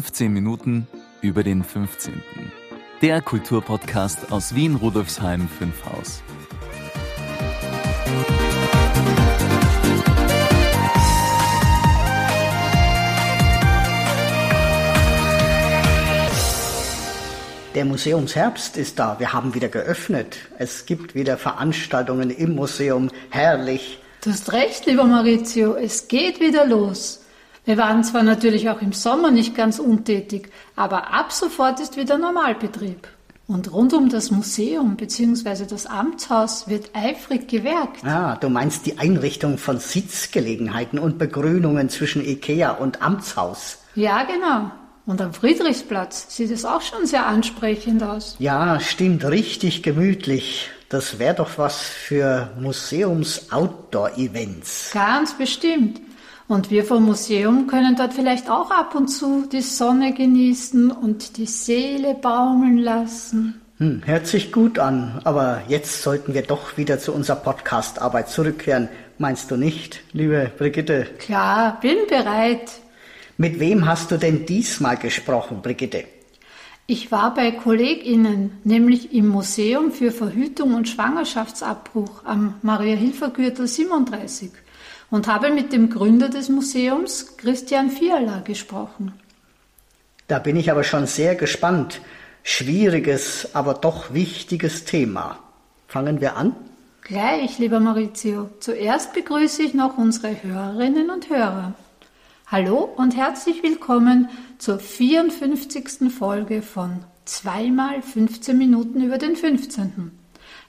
15 Minuten über den 15. Der Kulturpodcast aus Wien Rudolfsheim 5 Haus. Der Museumsherbst ist da. Wir haben wieder geöffnet. Es gibt wieder Veranstaltungen im Museum. Herrlich. Du hast recht, lieber Maurizio. Es geht wieder los. Wir waren zwar natürlich auch im Sommer nicht ganz untätig, aber ab sofort ist wieder Normalbetrieb. Und rund um das Museum bzw. das Amtshaus wird eifrig gewerkt. Ah, du meinst die Einrichtung von Sitzgelegenheiten und Begrünungen zwischen Ikea und Amtshaus. Ja, genau. Und am Friedrichsplatz sieht es auch schon sehr ansprechend aus. Ja, stimmt, richtig gemütlich. Das wäre doch was für Museums-Outdoor-Events. Ganz bestimmt. Und wir vom Museum können dort vielleicht auch ab und zu die Sonne genießen und die Seele baumeln lassen. Hm, hört sich gut an, aber jetzt sollten wir doch wieder zu unserer Podcast-Arbeit zurückkehren. Meinst du nicht, liebe Brigitte? Klar, bin bereit. Mit wem hast du denn diesmal gesprochen, Brigitte? Ich war bei KollegInnen, nämlich im Museum für Verhütung und Schwangerschaftsabbruch am Maria-Hilfer-Gürtel 37 und habe mit dem Gründer des Museums, Christian Fiala, gesprochen. Da bin ich aber schon sehr gespannt. Schwieriges, aber doch wichtiges Thema. Fangen wir an? Gleich, lieber Maurizio. Zuerst begrüße ich noch unsere Hörerinnen und Hörer. Hallo und herzlich willkommen zur 54. Folge von zweimal 15 Minuten über den 15.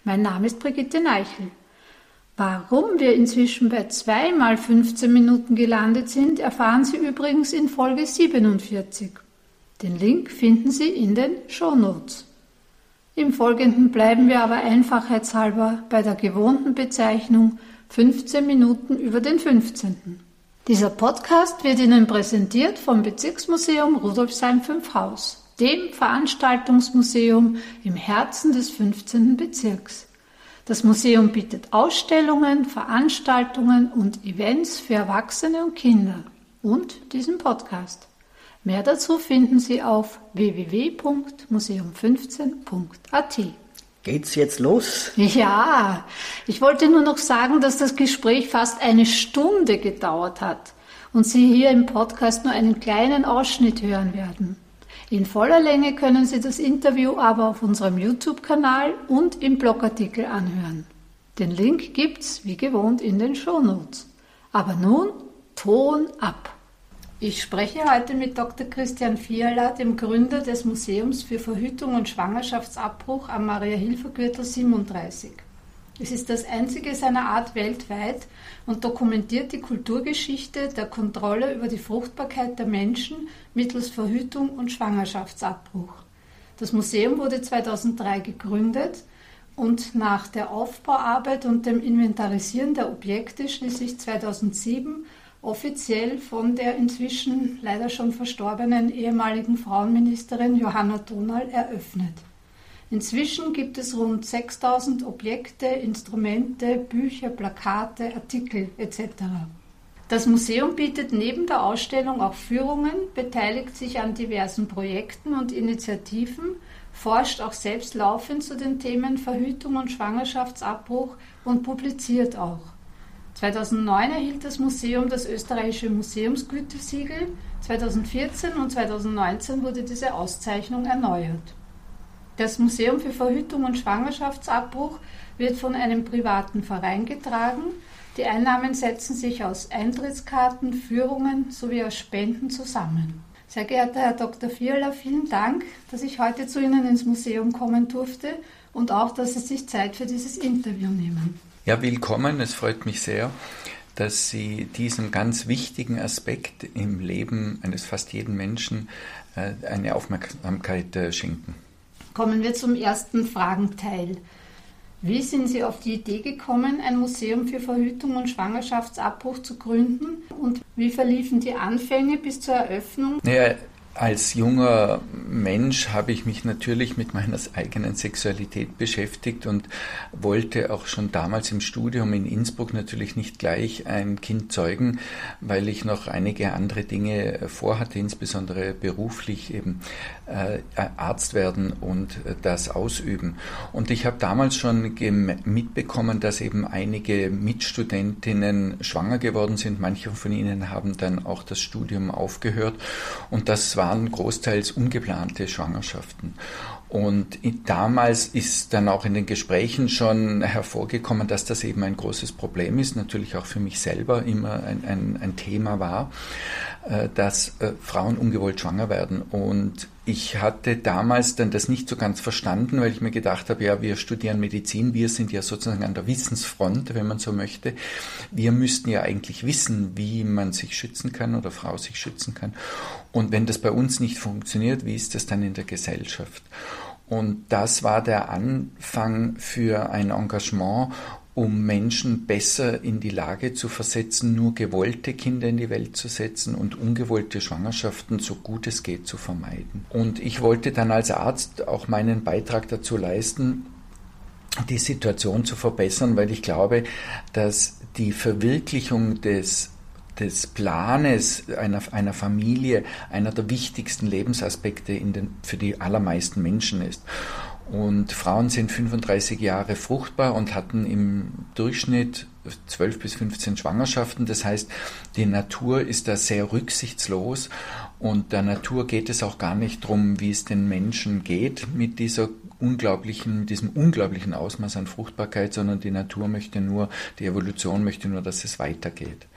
Mein Name ist Brigitte Neichel. Warum wir inzwischen bei zweimal 15 Minuten gelandet sind, erfahren Sie übrigens in Folge 47. Den Link finden Sie in den Show Notes. Im Folgenden bleiben wir aber einfachheitshalber bei der gewohnten Bezeichnung 15 Minuten über den 15. Dieser Podcast wird Ihnen präsentiert vom Bezirksmuseum Rudolfsheim 5 Haus, dem Veranstaltungsmuseum im Herzen des 15. Bezirks. Das Museum bietet Ausstellungen, Veranstaltungen und Events für Erwachsene und Kinder und diesen Podcast. Mehr dazu finden Sie auf www.museum15.at. Geht's jetzt los? Ja, ich wollte nur noch sagen, dass das Gespräch fast eine Stunde gedauert hat und Sie hier im Podcast nur einen kleinen Ausschnitt hören werden. In voller Länge können Sie das Interview aber auf unserem YouTube-Kanal und im Blogartikel anhören. Den Link gibt's wie gewohnt in den Shownotes. Aber nun Ton ab. Ich spreche heute mit Dr. Christian Fiala, dem Gründer des Museums für Verhütung und Schwangerschaftsabbruch am Maria-Hilfer-Gürtel 37. Es ist das einzige seiner Art weltweit und dokumentiert die Kulturgeschichte der Kontrolle über die Fruchtbarkeit der Menschen mittels Verhütung und Schwangerschaftsabbruch. Das Museum wurde 2003 gegründet und nach der Aufbauarbeit und dem Inventarisieren der Objekte schließlich 2007 offiziell von der inzwischen leider schon verstorbenen ehemaligen Frauenministerin Johanna Donal eröffnet. Inzwischen gibt es rund 6000 Objekte, Instrumente, Bücher, Plakate, Artikel etc. Das Museum bietet neben der Ausstellung auch Führungen, beteiligt sich an diversen Projekten und Initiativen, forscht auch selbst laufend zu den Themen Verhütung und Schwangerschaftsabbruch und publiziert auch. 2009 erhielt das Museum das österreichische Museumsgütesiegel. 2014 und 2019 wurde diese Auszeichnung erneuert. Das Museum für Verhütung und Schwangerschaftsabbruch wird von einem privaten Verein getragen. Die Einnahmen setzen sich aus Eintrittskarten, Führungen sowie aus Spenden zusammen. Sehr geehrter Herr Dr. Fiala, vielen Dank, dass ich heute zu Ihnen ins Museum kommen durfte und auch, dass Sie sich Zeit für dieses Interview nehmen. Ja, willkommen. Es freut mich sehr, dass Sie diesem ganz wichtigen Aspekt im Leben eines fast jeden Menschen äh, eine Aufmerksamkeit äh, schenken. Kommen wir zum ersten Fragenteil. Wie sind Sie auf die Idee gekommen, ein Museum für Verhütung und Schwangerschaftsabbruch zu gründen? Und wie verliefen die Anfänge bis zur Eröffnung? Naja, als junger Mensch habe ich mich natürlich mit meiner eigenen Sexualität beschäftigt und wollte auch schon damals im Studium in Innsbruck natürlich nicht gleich ein Kind zeugen, weil ich noch einige andere Dinge vorhatte, insbesondere beruflich eben äh, Arzt werden und das ausüben. Und ich habe damals schon mitbekommen, dass eben einige Mitstudentinnen schwanger geworden sind. Manche von ihnen haben dann auch das Studium aufgehört und das waren großteils ungeplante Schwangerschaften. Und damals ist dann auch in den Gesprächen schon hervorgekommen, dass das eben ein großes Problem ist, natürlich auch für mich selber immer ein, ein, ein Thema war, äh, dass äh, Frauen ungewollt schwanger werden. Und ich hatte damals dann das nicht so ganz verstanden, weil ich mir gedacht habe, ja, wir studieren Medizin, wir sind ja sozusagen an der Wissensfront, wenn man so möchte. Wir müssten ja eigentlich wissen, wie man sich schützen kann oder Frau sich schützen kann. Und wenn das bei uns nicht funktioniert, wie ist das dann in der Gesellschaft? Und das war der Anfang für ein Engagement, um Menschen besser in die Lage zu versetzen, nur gewollte Kinder in die Welt zu setzen und ungewollte Schwangerschaften so gut es geht zu vermeiden. Und ich wollte dann als Arzt auch meinen Beitrag dazu leisten, die Situation zu verbessern, weil ich glaube, dass die Verwirklichung des des Planes einer, einer Familie einer der wichtigsten Lebensaspekte den, für die allermeisten Menschen ist. Und Frauen sind 35 Jahre fruchtbar und hatten im Durchschnitt 12 bis 15 Schwangerschaften. Das heißt, die Natur ist da sehr rücksichtslos und der Natur geht es auch gar nicht darum, wie es den Menschen geht mit dieser unglaublichen, diesem unglaublichen Ausmaß an Fruchtbarkeit, sondern die Natur möchte nur, die Evolution möchte nur, dass es weitergeht.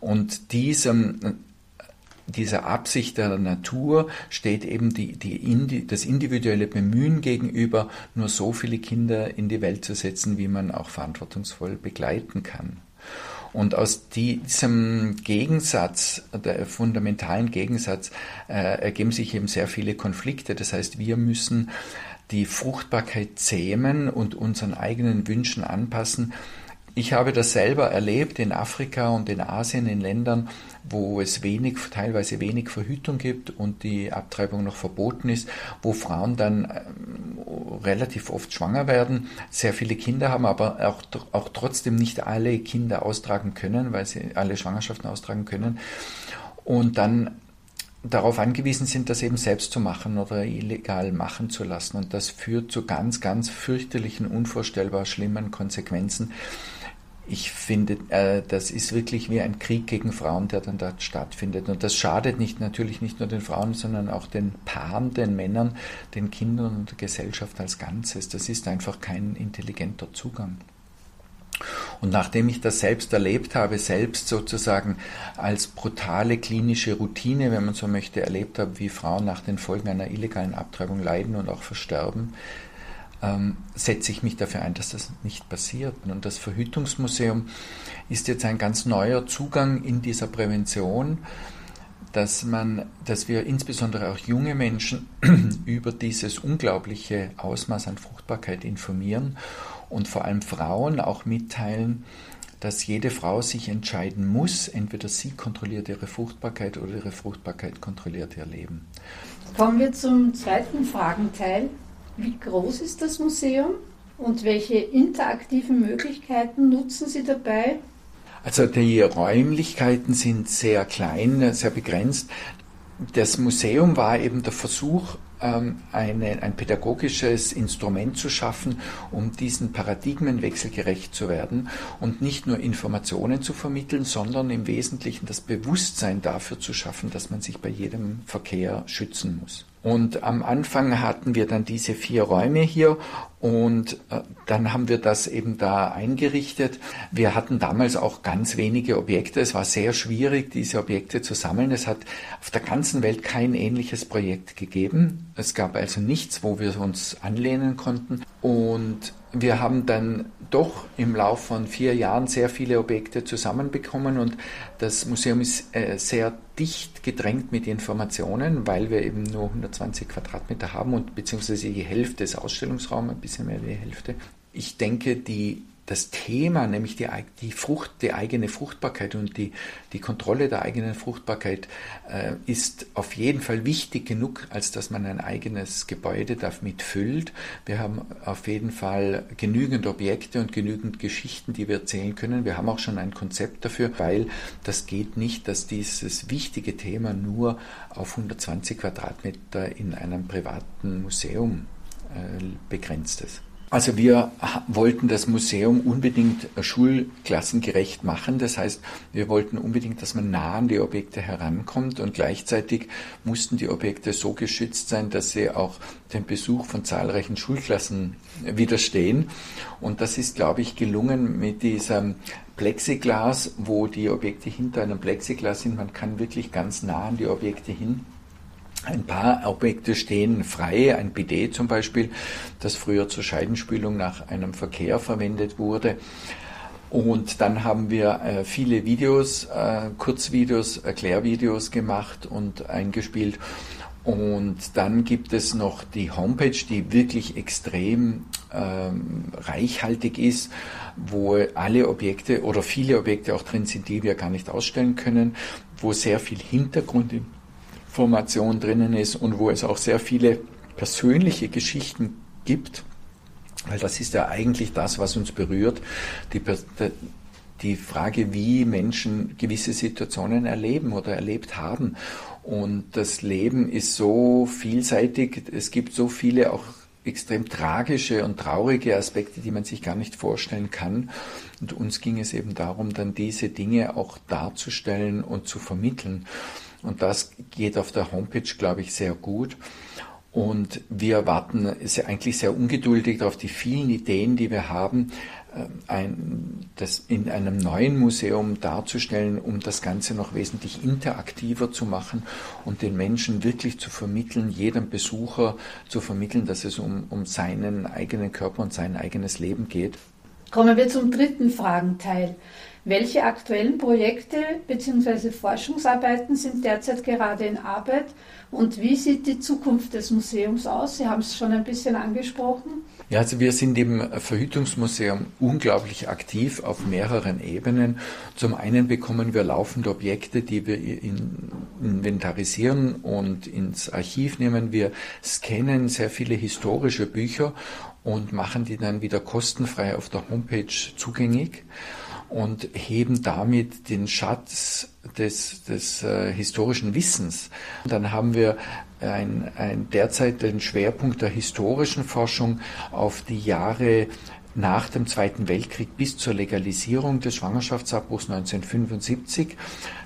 Und diesem, dieser Absicht der Natur steht eben die, die, das individuelle Bemühen gegenüber, nur so viele Kinder in die Welt zu setzen, wie man auch verantwortungsvoll begleiten kann. Und aus diesem Gegensatz, der fundamentalen Gegensatz, äh, ergeben sich eben sehr viele Konflikte. Das heißt, wir müssen die Fruchtbarkeit zähmen und unseren eigenen Wünschen anpassen, ich habe das selber erlebt in Afrika und in Asien, in Ländern, wo es wenig, teilweise wenig Verhütung gibt und die Abtreibung noch verboten ist, wo Frauen dann ähm, relativ oft schwanger werden, sehr viele Kinder haben, aber auch, auch trotzdem nicht alle Kinder austragen können, weil sie alle Schwangerschaften austragen können. Und dann darauf angewiesen sind, das eben selbst zu machen oder illegal machen zu lassen. Und das führt zu ganz, ganz fürchterlichen, unvorstellbar schlimmen Konsequenzen ich finde, äh, das ist wirklich wie ein Krieg gegen Frauen, der dann dort stattfindet. Und das schadet nicht, natürlich nicht nur den Frauen, sondern auch den Paaren, den Männern, den Kindern und der Gesellschaft als Ganzes. Das ist einfach kein intelligenter Zugang. Und nachdem ich das selbst erlebt habe, selbst sozusagen als brutale klinische Routine, wenn man so möchte, erlebt habe, wie Frauen nach den Folgen einer illegalen Abtreibung leiden und auch versterben, ähm, setze ich mich dafür ein, dass das nicht passiert. Und das Verhütungsmuseum ist jetzt ein ganz neuer Zugang in dieser Prävention, dass man, dass wir insbesondere auch junge Menschen über dieses unglaubliche Ausmaß an Fruchtbarkeit informieren und vor allem Frauen auch mitteilen, dass jede Frau sich entscheiden muss, entweder sie kontrolliert ihre Fruchtbarkeit oder ihre Fruchtbarkeit kontrolliert ihr Leben. Kommen wir zum zweiten Fragenteil. Wie groß ist das Museum und welche interaktiven Möglichkeiten nutzen Sie dabei? Also die Räumlichkeiten sind sehr klein, sehr begrenzt. Das Museum war eben der Versuch, ähm, eine, ein pädagogisches Instrument zu schaffen, um diesen Paradigmenwechsel gerecht zu werden und nicht nur Informationen zu vermitteln, sondern im Wesentlichen das Bewusstsein dafür zu schaffen, dass man sich bei jedem Verkehr schützen muss. Und am Anfang hatten wir dann diese vier Räume hier und äh, dann haben wir das eben da eingerichtet. Wir hatten damals auch ganz wenige Objekte. Es war sehr schwierig, diese Objekte zu sammeln. Es hat auf der ganzen Welt kein ähnliches Projekt gegeben. Es gab also nichts, wo wir uns anlehnen konnten. Und wir haben dann doch im Laufe von vier Jahren sehr viele Objekte zusammenbekommen und das Museum ist äh, sehr dicht gedrängt mit Informationen, weil wir eben nur 120 Quadratmeter haben und beziehungsweise die Hälfte des Ausstellungsraums, ein bisschen mehr die Hälfte. Ich denke, die das Thema, nämlich die, die, Frucht, die eigene Fruchtbarkeit und die, die Kontrolle der eigenen Fruchtbarkeit, äh, ist auf jeden Fall wichtig genug, als dass man ein eigenes Gebäude damit füllt. Wir haben auf jeden Fall genügend Objekte und genügend Geschichten, die wir erzählen können. Wir haben auch schon ein Konzept dafür, weil das geht nicht, dass dieses wichtige Thema nur auf 120 Quadratmeter in einem privaten Museum äh, begrenzt ist. Also wir wollten das Museum unbedingt schulklassengerecht machen. Das heißt, wir wollten unbedingt, dass man nah an die Objekte herankommt und gleichzeitig mussten die Objekte so geschützt sein, dass sie auch dem Besuch von zahlreichen Schulklassen widerstehen. Und das ist, glaube ich, gelungen mit diesem Plexiglas, wo die Objekte hinter einem Plexiglas sind. Man kann wirklich ganz nah an die Objekte hin ein paar Objekte stehen frei, ein Bidet zum Beispiel, das früher zur Scheidenspülung nach einem Verkehr verwendet wurde. Und dann haben wir äh, viele Videos, äh, Kurzvideos, Erklärvideos gemacht und eingespielt. Und dann gibt es noch die Homepage, die wirklich extrem ähm, reichhaltig ist, wo alle Objekte oder viele Objekte auch drin sind, die wir gar nicht ausstellen können, wo sehr viel Hintergrund Formation drinnen ist und wo es auch sehr viele persönliche Geschichten gibt, weil das ist ja eigentlich das, was uns berührt, die, die Frage, wie Menschen gewisse Situationen erleben oder erlebt haben. Und das Leben ist so vielseitig, es gibt so viele auch extrem tragische und traurige Aspekte, die man sich gar nicht vorstellen kann. Und uns ging es eben darum, dann diese Dinge auch darzustellen und zu vermitteln. Und das geht auf der Homepage, glaube ich, sehr gut. Und wir warten eigentlich sehr ungeduldig auf die vielen Ideen, die wir haben, äh, ein, das in einem neuen Museum darzustellen, um das Ganze noch wesentlich interaktiver zu machen und den Menschen wirklich zu vermitteln, jedem Besucher zu vermitteln, dass es um, um seinen eigenen Körper und sein eigenes Leben geht. Kommen wir zum dritten Fragenteil. Welche aktuellen Projekte bzw. Forschungsarbeiten sind derzeit gerade in Arbeit und wie sieht die Zukunft des Museums aus? Sie haben es schon ein bisschen angesprochen. Ja, also wir sind im Verhütungsmuseum unglaublich aktiv auf mehreren Ebenen. Zum einen bekommen wir laufende Objekte, die wir inventarisieren und ins Archiv nehmen. Wir scannen sehr viele historische Bücher und machen die dann wieder kostenfrei auf der Homepage zugänglich und heben damit den Schatz des, des äh, historischen Wissens. Dann haben wir ein, ein derzeit den Schwerpunkt der historischen Forschung auf die Jahre nach dem Zweiten Weltkrieg bis zur Legalisierung des Schwangerschaftsabbruchs 1975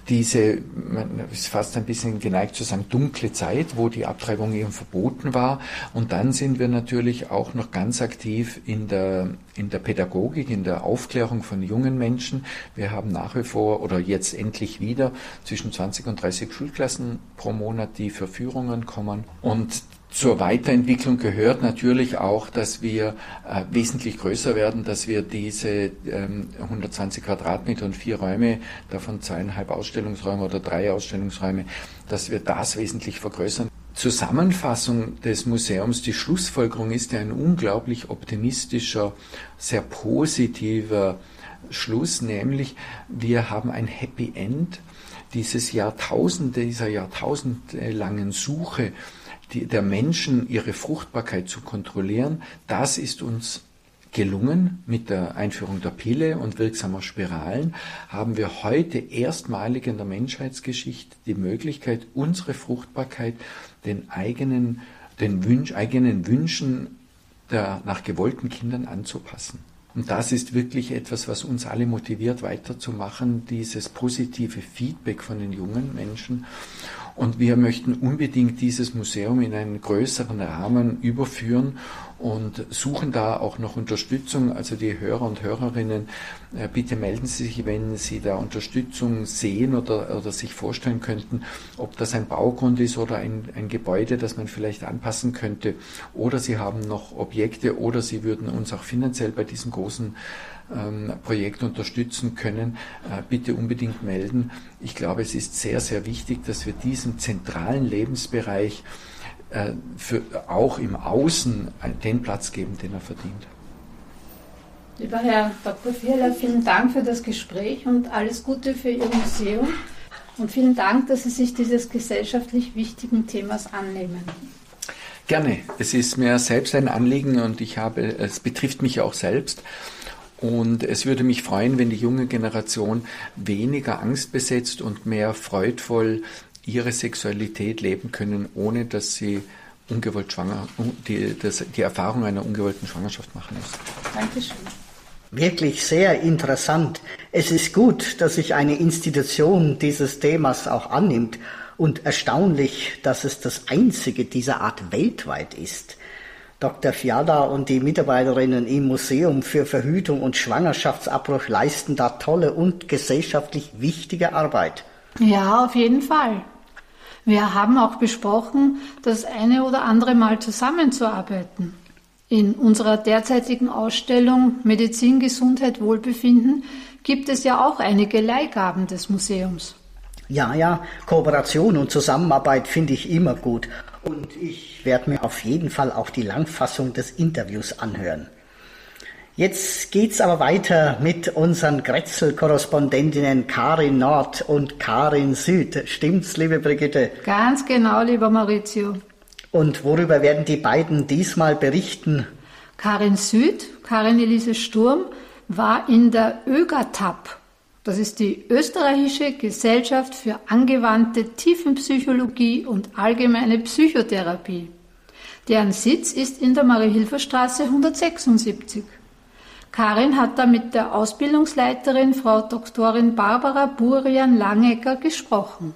diese, man ist fast ein bisschen geneigt zu sagen, dunkle Zeit, wo die Abtreibung eben verboten war. Und dann sind wir natürlich auch noch ganz aktiv in der, in der Pädagogik, in der Aufklärung von jungen Menschen. Wir haben nach wie vor oder jetzt endlich wieder zwischen 20 und 30 Schulklassen pro Monat, die für Führungen kommen. Und zur Weiterentwicklung gehört natürlich auch, dass wir äh, wesentlich größer werden, dass wir diese ähm, 120 Quadratmeter und vier Räume, davon zweieinhalb Ausstellungsräume oder drei Ausstellungsräume, dass wir das wesentlich vergrößern. Zusammenfassung des Museums, die Schlussfolgerung ist ja ein unglaublich optimistischer, sehr positiver Schluss, nämlich wir haben ein Happy End dieses Jahrtausende, dieser jahrtausendlangen Suche die, der Menschen ihre Fruchtbarkeit zu kontrollieren. Das ist uns gelungen mit der Einführung der Pille und wirksamer Spiralen, haben wir heute erstmalig in der Menschheitsgeschichte die Möglichkeit, unsere Fruchtbarkeit den eigenen, den Wünsch, eigenen Wünschen der nach gewollten Kindern anzupassen. Und das ist wirklich etwas, was uns alle motiviert, weiterzumachen, dieses positive Feedback von den jungen Menschen. Und wir möchten unbedingt dieses Museum in einen größeren Rahmen überführen und suchen da auch noch Unterstützung. Also die Hörer und Hörerinnen, äh, bitte melden Sie sich, wenn Sie da Unterstützung sehen oder, oder sich vorstellen könnten, ob das ein Baugrund ist oder ein, ein Gebäude, das man vielleicht anpassen könnte. Oder Sie haben noch Objekte oder Sie würden uns auch finanziell bei diesem großen ähm, Projekt unterstützen können, äh, bitte unbedingt melden. Ich glaube, es ist sehr, sehr wichtig, dass wir diesem zentralen Lebensbereich äh, für, auch im Außen den Platz geben, den er verdient. Lieber Herr Dr. Vierler, vielen Dank für das Gespräch und alles Gute für Ihr Museum. Und vielen Dank, dass Sie sich dieses gesellschaftlich wichtigen Themas annehmen. Gerne. Es ist mir selbst ein Anliegen und ich habe, es betrifft mich auch selbst. Und es würde mich freuen, wenn die junge Generation weniger angstbesetzt und mehr freudvoll ihre Sexualität leben können, ohne dass sie ungewollt schwanger, die, das, die Erfahrung einer ungewollten Schwangerschaft machen muss. Dankeschön. Wirklich sehr interessant. Es ist gut, dass sich eine Institution dieses Themas auch annimmt und erstaunlich, dass es das einzige dieser Art weltweit ist. Dr. Fiala und die Mitarbeiterinnen im Museum für Verhütung und Schwangerschaftsabbruch leisten da tolle und gesellschaftlich wichtige Arbeit. Ja, auf jeden Fall. Wir haben auch besprochen, das eine oder andere Mal zusammenzuarbeiten. In unserer derzeitigen Ausstellung Medizin, Gesundheit, Wohlbefinden gibt es ja auch einige Leihgaben des Museums. Ja, ja, Kooperation und Zusammenarbeit finde ich immer gut. Und ich werde mir auf jeden Fall auch die Langfassung des Interviews anhören. Jetzt geht's aber weiter mit unseren Grätzl-Korrespondentinnen Karin Nord und Karin Süd. Stimmt's, liebe Brigitte? Ganz genau, lieber Maurizio. Und worüber werden die beiden diesmal berichten? Karin Süd, Karin Elise Sturm, war in der ÖGATAP. Das ist die Österreichische Gesellschaft für angewandte Tiefenpsychologie und allgemeine Psychotherapie. Deren Sitz ist in der Marie-Hilfer-Straße 176. Karin hat da mit der Ausbildungsleiterin Frau Doktorin Barbara Burian Langecker gesprochen.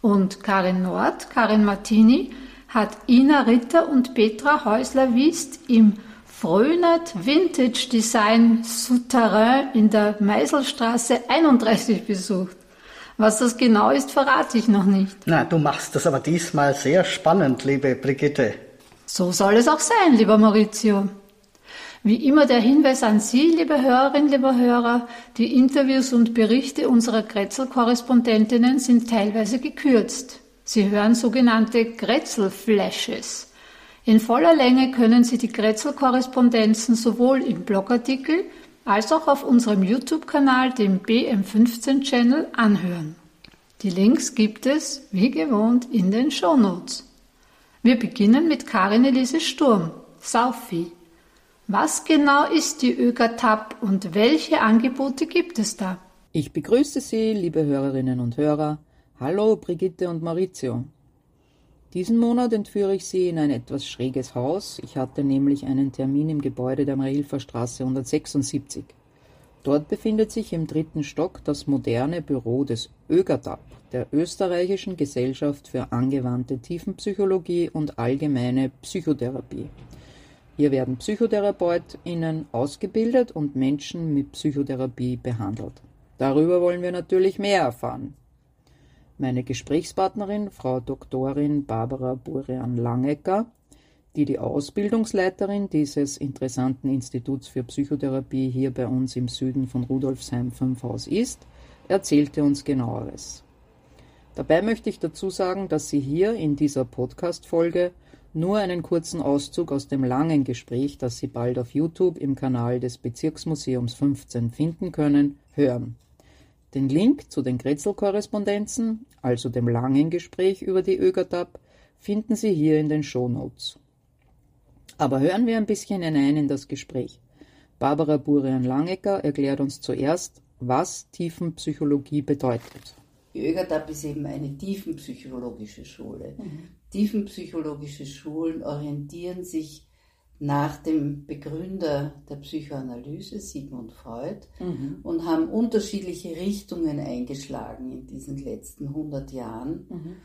Und Karin Nord, Karin Martini, hat Ina Ritter und Petra Häusler-Wiest im Frönet Vintage Design Souterrain in der Meiselstraße 31 besucht. Was das genau ist, verrate ich noch nicht. Na, du machst das aber diesmal sehr spannend, liebe Brigitte. So soll es auch sein, lieber Maurizio. Wie immer der Hinweis an Sie, liebe Hörerinnen, liebe Hörer, die Interviews und Berichte unserer Grätzl-Korrespondentinnen sind teilweise gekürzt. Sie hören sogenannte Grätzl-Flashes. In voller Länge können Sie die Grätzl-Korrespondenzen sowohl im Blogartikel als auch auf unserem YouTube-Kanal, dem BM15-Channel, anhören. Die Links gibt es, wie gewohnt, in den Shownotes. Wir beginnen mit Karin Elise Sturm, Saufi. Was genau ist die ÖGATAP und welche Angebote gibt es da? Ich begrüße Sie, liebe Hörerinnen und Hörer. Hallo, Brigitte und Maurizio. Diesen Monat entführe ich Sie in ein etwas schräges Haus. Ich hatte nämlich einen Termin im Gebäude der Marilfer Straße 176. Dort befindet sich im dritten Stock das moderne Büro des ÖGATAP, der Österreichischen Gesellschaft für angewandte Tiefenpsychologie und allgemeine Psychotherapie. Hier werden PsychotherapeutInnen ausgebildet und Menschen mit Psychotherapie behandelt. Darüber wollen wir natürlich mehr erfahren. Meine Gesprächspartnerin, Frau Doktorin Barbara Burian-Langecker, die die Ausbildungsleiterin dieses interessanten Instituts für Psychotherapie hier bei uns im Süden von Rudolfsheim 5 Haus ist, erzählte uns genaueres. Dabei möchte ich dazu sagen, dass Sie hier in dieser Podcast-Folge nur einen kurzen Auszug aus dem langen Gespräch, das Sie bald auf YouTube im Kanal des Bezirksmuseums 15 finden können, hören. Den Link zu den Grätzl-Korrespondenzen, also dem langen Gespräch über die ÖGATAP, finden Sie hier in den Shownotes. Aber hören wir ein bisschen hinein in das Gespräch. Barbara Burian-Langecker erklärt uns zuerst, was Tiefenpsychologie bedeutet. Die ÖGATAP ist eben eine tiefenpsychologische Schule. Mhm. Tiefenpsychologische Schulen orientieren sich nach dem Begründer der Psychoanalyse, Sigmund Freud, mhm. und haben unterschiedliche Richtungen eingeschlagen in diesen letzten 100 Jahren. Mhm.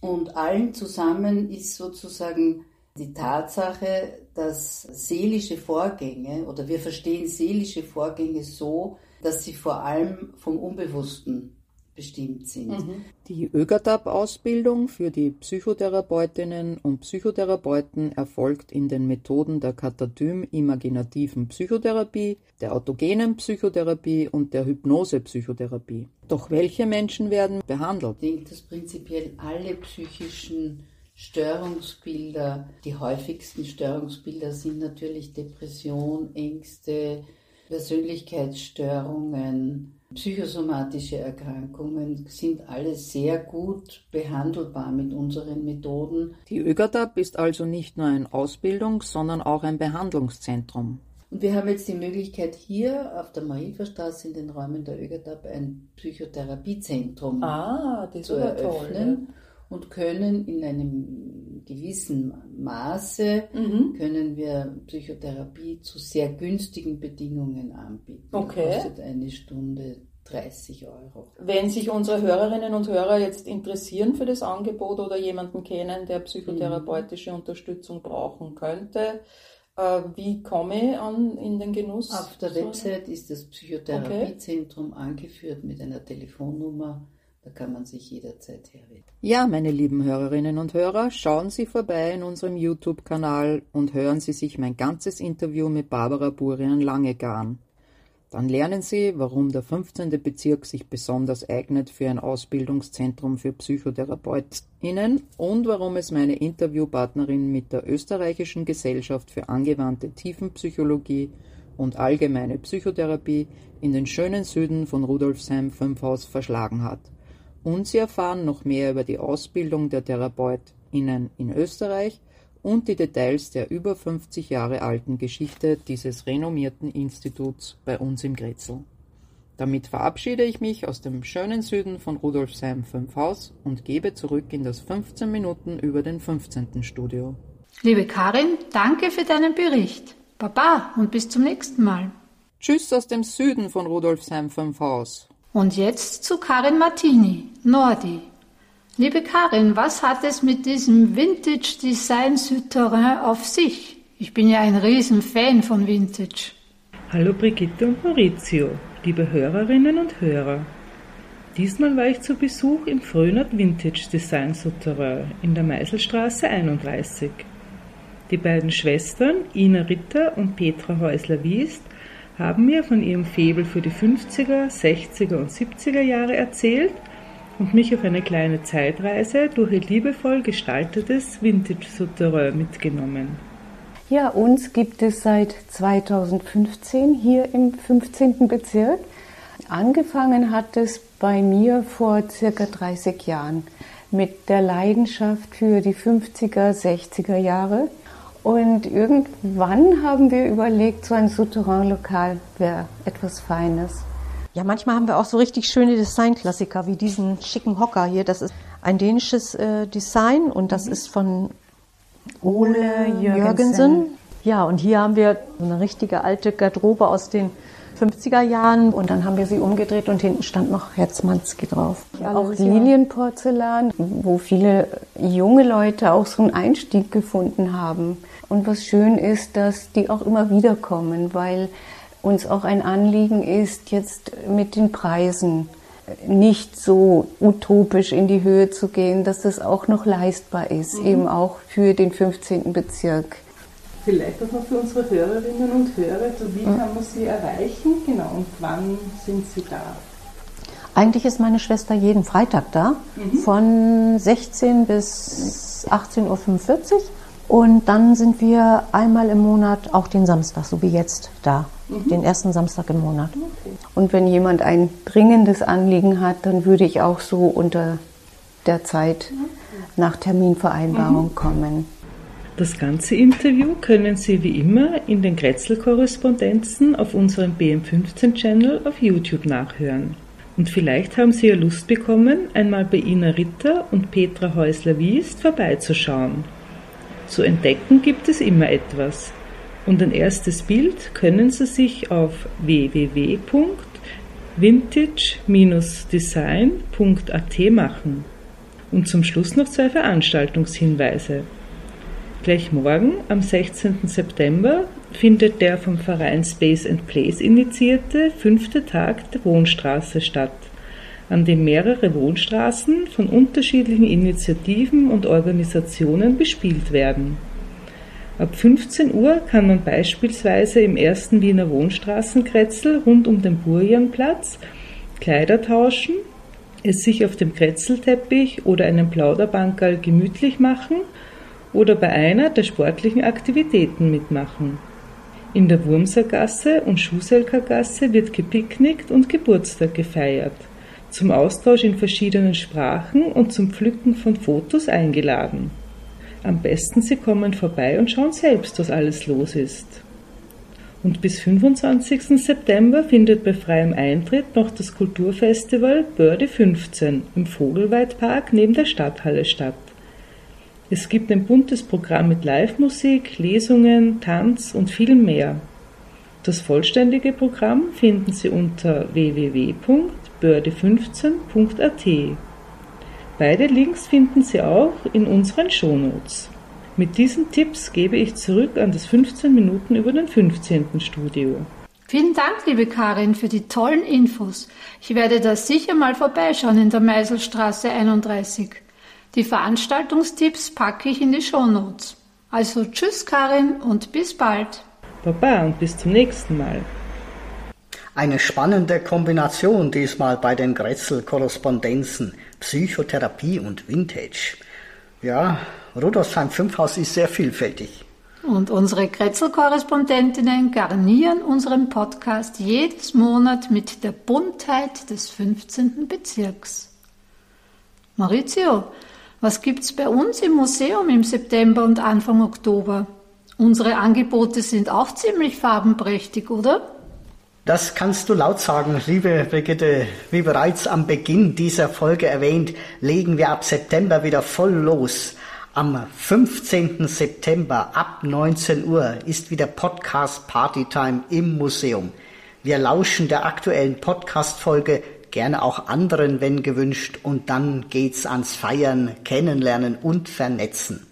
Und allen zusammen ist sozusagen die Tatsache, dass seelische Vorgänge oder wir verstehen seelische Vorgänge so, dass sie vor allem vom Unbewussten bestimmt sind. Mhm. Die ÖGATAP-Ausbildung für die Psychotherapeutinnen und Psychotherapeuten erfolgt in den Methoden der Katatym-imaginativen Psychotherapie, der autogenen Psychotherapie und der Hypnose-Psychotherapie. Doch welche Menschen werden behandelt? Ich denke, dass prinzipiell alle psychischen Störungsbilder, die häufigsten Störungsbilder sind natürlich Depression, Ängste, Persönlichkeitsstörungen, psychosomatische Erkrankungen sind alles sehr gut behandelbar mit unseren Methoden. Die ÖGADAP ist also nicht nur ein Ausbildungs-, sondern auch ein Behandlungszentrum. Und wir haben jetzt die Möglichkeit, hier auf der Marienstraße in den Räumen der ÖGADAP ein Psychotherapiezentrum ah, zu eröffnen. Toll, und können in einem gewissen Maße mhm. können wir Psychotherapie zu sehr günstigen Bedingungen anbieten. Okay. Das kostet eine Stunde 30 Euro. Wenn sich unsere Hörerinnen und Hörer jetzt interessieren für das Angebot oder jemanden kennen, der psychotherapeutische mhm. Unterstützung brauchen könnte, äh, wie komme ich an in den Genuss? Auf der Website ist das Psychotherapiezentrum okay. angeführt mit einer Telefonnummer da kann man sich jederzeit herwenden. Ja, meine lieben Hörerinnen und Hörer, schauen Sie vorbei in unserem YouTube-Kanal und hören Sie sich mein ganzes Interview mit Barbara Burian Langegar an. Dann lernen Sie, warum der 15. Bezirk sich besonders eignet für ein Ausbildungszentrum für PsychotherapeutInnen und warum es meine Interviewpartnerin mit der Österreichischen Gesellschaft für angewandte Tiefenpsychologie und allgemeine Psychotherapie in den schönen Süden von Rudolfsheim-Fünfhaus verschlagen hat und Sie erfahren noch mehr über die Ausbildung der TherapeutInnen in Österreich und die Details der über 50 Jahre alten Geschichte dieses renommierten Instituts bei uns im Grätzl. Damit verabschiede ich mich aus dem schönen Süden von Rudolfsheim 5 Haus und gebe zurück in das 15 Minuten über den 15. Studio. Liebe Karin, danke für deinen Bericht. Baba und bis zum nächsten Mal. Tschüss aus dem Süden von Rudolfsheim 5 Haus. Und jetzt zu Karin Martini, Nordi. Liebe Karin, was hat es mit diesem Vintage Design Souterrain auf sich? Ich bin ja ein Riesenfan von Vintage. Hallo Brigitte und Maurizio, liebe Hörerinnen und Hörer. Diesmal war ich zu Besuch im Frönert Vintage Design Souterrain in der Meiselstraße 31. Die beiden Schwestern Ina Ritter und Petra Häusler-Wiest haben mir von ihrem Febel für die 50er, 60er und 70er Jahre erzählt und mich auf eine kleine Zeitreise durch ihr liebevoll gestaltetes Vintage-Souterrain mitgenommen. Ja, uns gibt es seit 2015 hier im 15. Bezirk. Angefangen hat es bei mir vor circa 30 Jahren mit der Leidenschaft für die 50er, 60er Jahre und irgendwann haben wir überlegt, so ein Souterrain-Lokal wäre etwas Feines. Ja, manchmal haben wir auch so richtig schöne Designklassiker wie diesen schicken Hocker hier. Das ist ein dänisches äh, Design und das mhm. ist von Ole Jürgensen. Jürgensen. Ja, und hier haben wir eine richtige alte Garderobe aus den 50er Jahren und dann haben wir sie umgedreht und hinten stand noch Herzmanski drauf. Ja, auch Lilienporzellan, wo viele junge Leute auch so einen Einstieg gefunden haben. Und was schön ist, dass die auch immer wieder kommen, weil uns auch ein Anliegen ist, jetzt mit den Preisen nicht so utopisch in die Höhe zu gehen, dass das auch noch leistbar ist, mhm. eben auch für den 15. Bezirk. Vielleicht auch noch für unsere Hörerinnen und Hörer, so wie kann man sie erreichen, genau, und wann sind sie da? Eigentlich ist meine Schwester jeden Freitag da, mhm. von 16 bis 18.45 Uhr. Und dann sind wir einmal im Monat, auch den Samstag, so wie jetzt, da. Mhm. Den ersten Samstag im Monat. Okay. Und wenn jemand ein dringendes Anliegen hat, dann würde ich auch so unter der Zeit nach Terminvereinbarung mhm. kommen. Das ganze Interview können Sie wie immer in den Kretzel-Korrespondenzen auf unserem BM15-Channel auf YouTube nachhören. Und vielleicht haben Sie ja Lust bekommen, einmal bei Ina Ritter und Petra Häusler-Wiest vorbeizuschauen. Zu entdecken gibt es immer etwas. Und ein erstes Bild können Sie sich auf www.vintage-design.at machen. Und zum Schluss noch zwei Veranstaltungshinweise. Gleich morgen, am 16. September, findet der vom Verein Space and Place initiierte fünfte Tag der Wohnstraße statt, an dem mehrere Wohnstraßen von unterschiedlichen Initiativen und Organisationen bespielt werden. Ab 15 Uhr kann man beispielsweise im ersten Wiener Wohnstraßenkretzel rund um den Burjanplatz Kleider tauschen, es sich auf dem Kretzelteppich oder einem Plauderbankerl gemütlich machen oder bei einer der sportlichen Aktivitäten mitmachen. In der Wurmsergasse und Schuselkergasse wird gepicknickt und Geburtstag gefeiert, zum Austausch in verschiedenen Sprachen und zum Pflücken von Fotos eingeladen. Am besten Sie kommen vorbei und schauen selbst, was alles los ist. Und bis 25. September findet bei freiem Eintritt noch das Kulturfestival Börde 15 im Vogelweidpark neben der Stadthalle statt. Es gibt ein buntes Programm mit Live-Musik, Lesungen, Tanz und viel mehr. Das vollständige Programm finden Sie unter www.börde15.at. Beide Links finden Sie auch in unseren Shownotes. Mit diesen Tipps gebe ich zurück an das 15 Minuten über den 15. Studio. Vielen Dank, liebe Karin, für die tollen Infos. Ich werde da sicher mal vorbeischauen in der Meiselstraße 31. Die Veranstaltungstipps packe ich in die Shownotes. Also tschüss, Karin, und bis bald. Baba und bis zum nächsten Mal. Eine spannende Kombination diesmal bei den Grätzl-Korrespondenzen Psychotherapie und Vintage. Ja, Rudolfsheim 5 Haus ist sehr vielfältig. Und unsere Kretzel-Korrespondentinnen garnieren unseren Podcast jedes Monat mit der Buntheit des 15. Bezirks. Maurizio, was gibt's bei uns im Museum im September und Anfang Oktober? Unsere Angebote sind auch ziemlich farbenprächtig, oder? Das kannst du laut sagen, liebe Brigitte. Wie bereits am Beginn dieser Folge erwähnt, legen wir ab September wieder voll los. Am 15. September ab 19 Uhr ist wieder Podcast Partytime im Museum. Wir lauschen der aktuellen Podcast-Folge, gerne auch anderen, wenn gewünscht, und dann geht's ans Feiern, Kennenlernen und Vernetzen.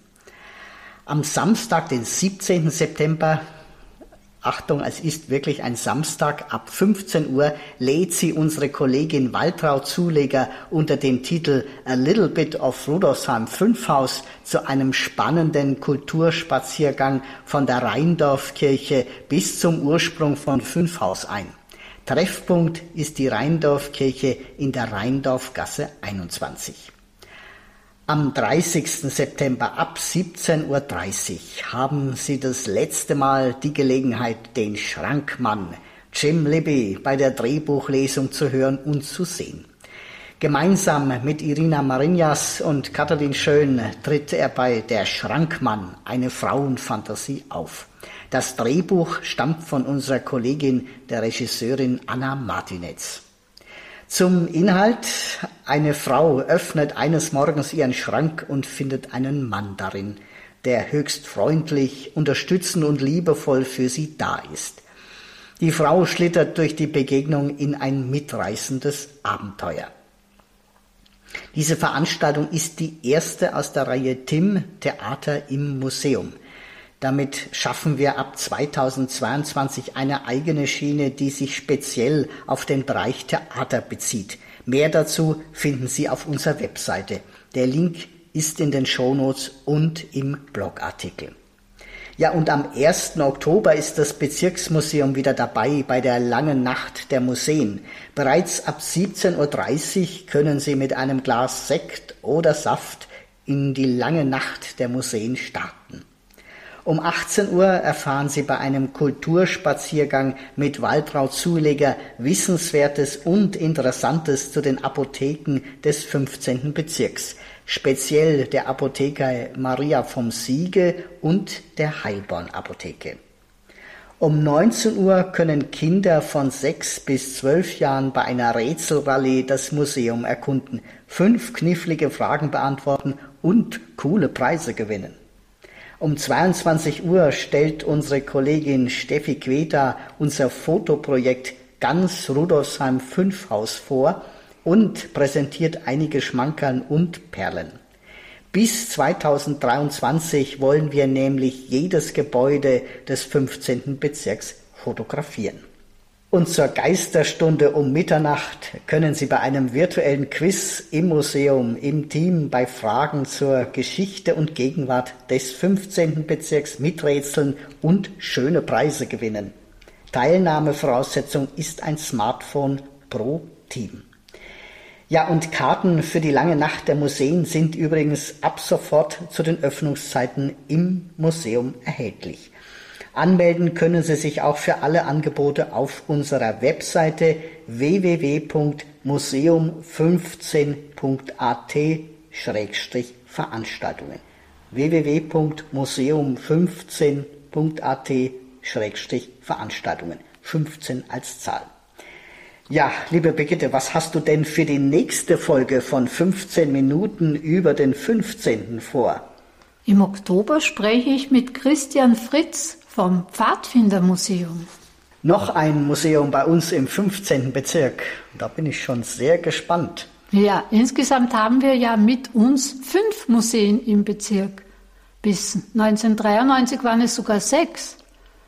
Am Samstag, den 17. September, Achtung, es ist wirklich ein Samstag ab 15 Uhr lädt sie unsere Kollegin Waltraud Zuleger unter dem Titel A Little Bit of Rudolfsheim 5 Haus zu einem spannenden Kulturspaziergang von der Rheindorfkirche bis zum Ursprung von Fünfhaus ein. Treffpunkt ist die Rheindorfkirche in der Rheindorfgasse 21. Am 30. September ab 17.30 Uhr haben Sie das letzte Mal die Gelegenheit, den Schrankmann Jim Libby bei der Drehbuchlesung zu hören und zu sehen. Gemeinsam mit Irina Marinjas und Katalin Schön tritt er bei Der Schrankmann, eine Frauenfantasie auf. Das Drehbuch stammt von unserer Kollegin, der Regisseurin Anna Martinetz. Zum Inhalt. Eine Frau öffnet eines Morgens ihren Schrank und findet einen Mann darin, der höchst freundlich, unterstützend und liebevoll für sie da ist. Die Frau schlittert durch die Begegnung in ein mitreißendes Abenteuer. Diese Veranstaltung ist die erste aus der Reihe Tim Theater im Museum. Damit schaffen wir ab 2022 eine eigene Schiene, die sich speziell auf den Bereich Theater bezieht. Mehr dazu finden Sie auf unserer Webseite. Der Link ist in den Shownotes und im Blogartikel. Ja, und am 1. Oktober ist das Bezirksmuseum wieder dabei bei der langen Nacht der Museen. Bereits ab 17.30 Uhr können Sie mit einem Glas Sekt oder Saft in die lange Nacht der Museen starten. Um 18 Uhr erfahren Sie bei einem Kulturspaziergang mit Waltraud Zuleger Wissenswertes und Interessantes zu den Apotheken des 15. Bezirks, speziell der Apotheke Maria vom Siege und der Heilborn Apotheke. Um 19 Uhr können Kinder von 6 bis 12 Jahren bei einer Rätselrallye das Museum erkunden, fünf knifflige Fragen beantworten und coole Preise gewinnen. Um 22 Uhr stellt unsere Kollegin Steffi Queta unser Fotoprojekt Ganz Rudolfsheim 5 Haus vor und präsentiert einige Schmankern und Perlen. Bis 2023 wollen wir nämlich jedes Gebäude des 15. Bezirks fotografieren. Und zur Geisterstunde um Mitternacht können Sie bei einem virtuellen Quiz im Museum im Team bei Fragen zur Geschichte und Gegenwart des 15. Bezirks miträtseln und schöne Preise gewinnen. Teilnahmevoraussetzung ist ein Smartphone pro Team. Ja, und Karten für die lange Nacht der Museen sind übrigens ab sofort zu den Öffnungszeiten im Museum erhältlich. Anmelden können Sie sich auch für alle Angebote auf unserer Webseite www.museum15.at-veranstaltungen www.museum15.at-veranstaltungen 15 als Zahl. Ja, liebe Brigitte, was hast du denn für die nächste Folge von 15 Minuten über den 15. vor? Im Oktober spreche ich mit Christian Fritz vom Pfadfindermuseum. Noch ein Museum bei uns im 15. Bezirk. Da bin ich schon sehr gespannt. Ja, insgesamt haben wir ja mit uns fünf Museen im Bezirk. Bis 1993 waren es sogar sechs.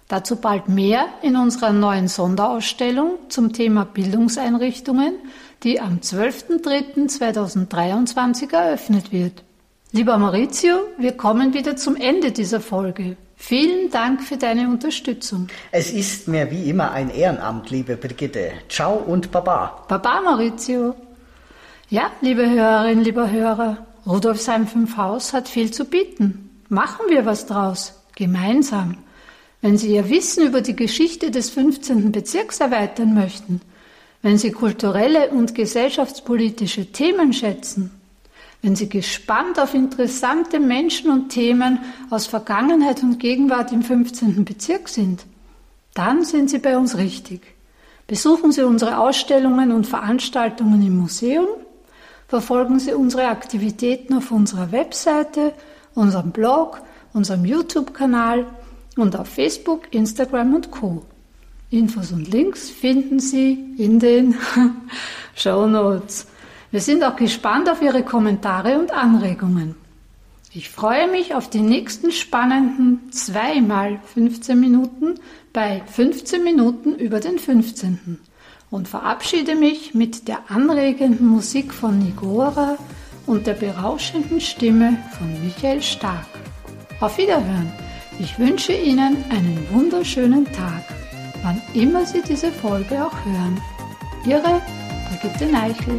Dazu bald mehr in unserer neuen Sonderausstellung zum Thema Bildungseinrichtungen, die am 12.03.2023 eröffnet wird. Lieber Maurizio, wir kommen wieder zum Ende dieser Folge. Vielen Dank für deine Unterstützung. Es ist mir wie immer ein Ehrenamt, liebe Brigitte. Ciao und Baba. Baba, Maurizio. Ja, liebe Hörerinnen, lieber Hörer, Rudolfsheim 5 Haus hat viel zu bieten. Machen wir was draus. Gemeinsam. Wenn Sie Ihr Wissen über die Geschichte des 15. Bezirks erweitern möchten, wenn Sie kulturelle und gesellschaftspolitische Themen schätzen, wenn Sie gespannt auf interessante Menschen und Themen aus Vergangenheit und Gegenwart im 15. Bezirk sind, dann sind Sie bei uns richtig. Besuchen Sie unsere Ausstellungen und Veranstaltungen im Museum, verfolgen Sie unsere Aktivitäten auf unserer Webseite, unserem Blog, unserem YouTube-Kanal und auf Facebook, Instagram und Co. Infos und Links finden Sie in den Show Notes. Wir sind auch gespannt auf Ihre Kommentare und Anregungen. Ich freue mich auf die nächsten spannenden zweimal 15 Minuten bei 15 Minuten über den 15. und verabschiede mich mit der anregenden Musik von Nigora und der berauschenden Stimme von Michael Stark. Auf Wiederhören! Ich wünsche Ihnen einen wunderschönen Tag, wann immer Sie diese Folge auch hören. Ihre Brigitte Neichel.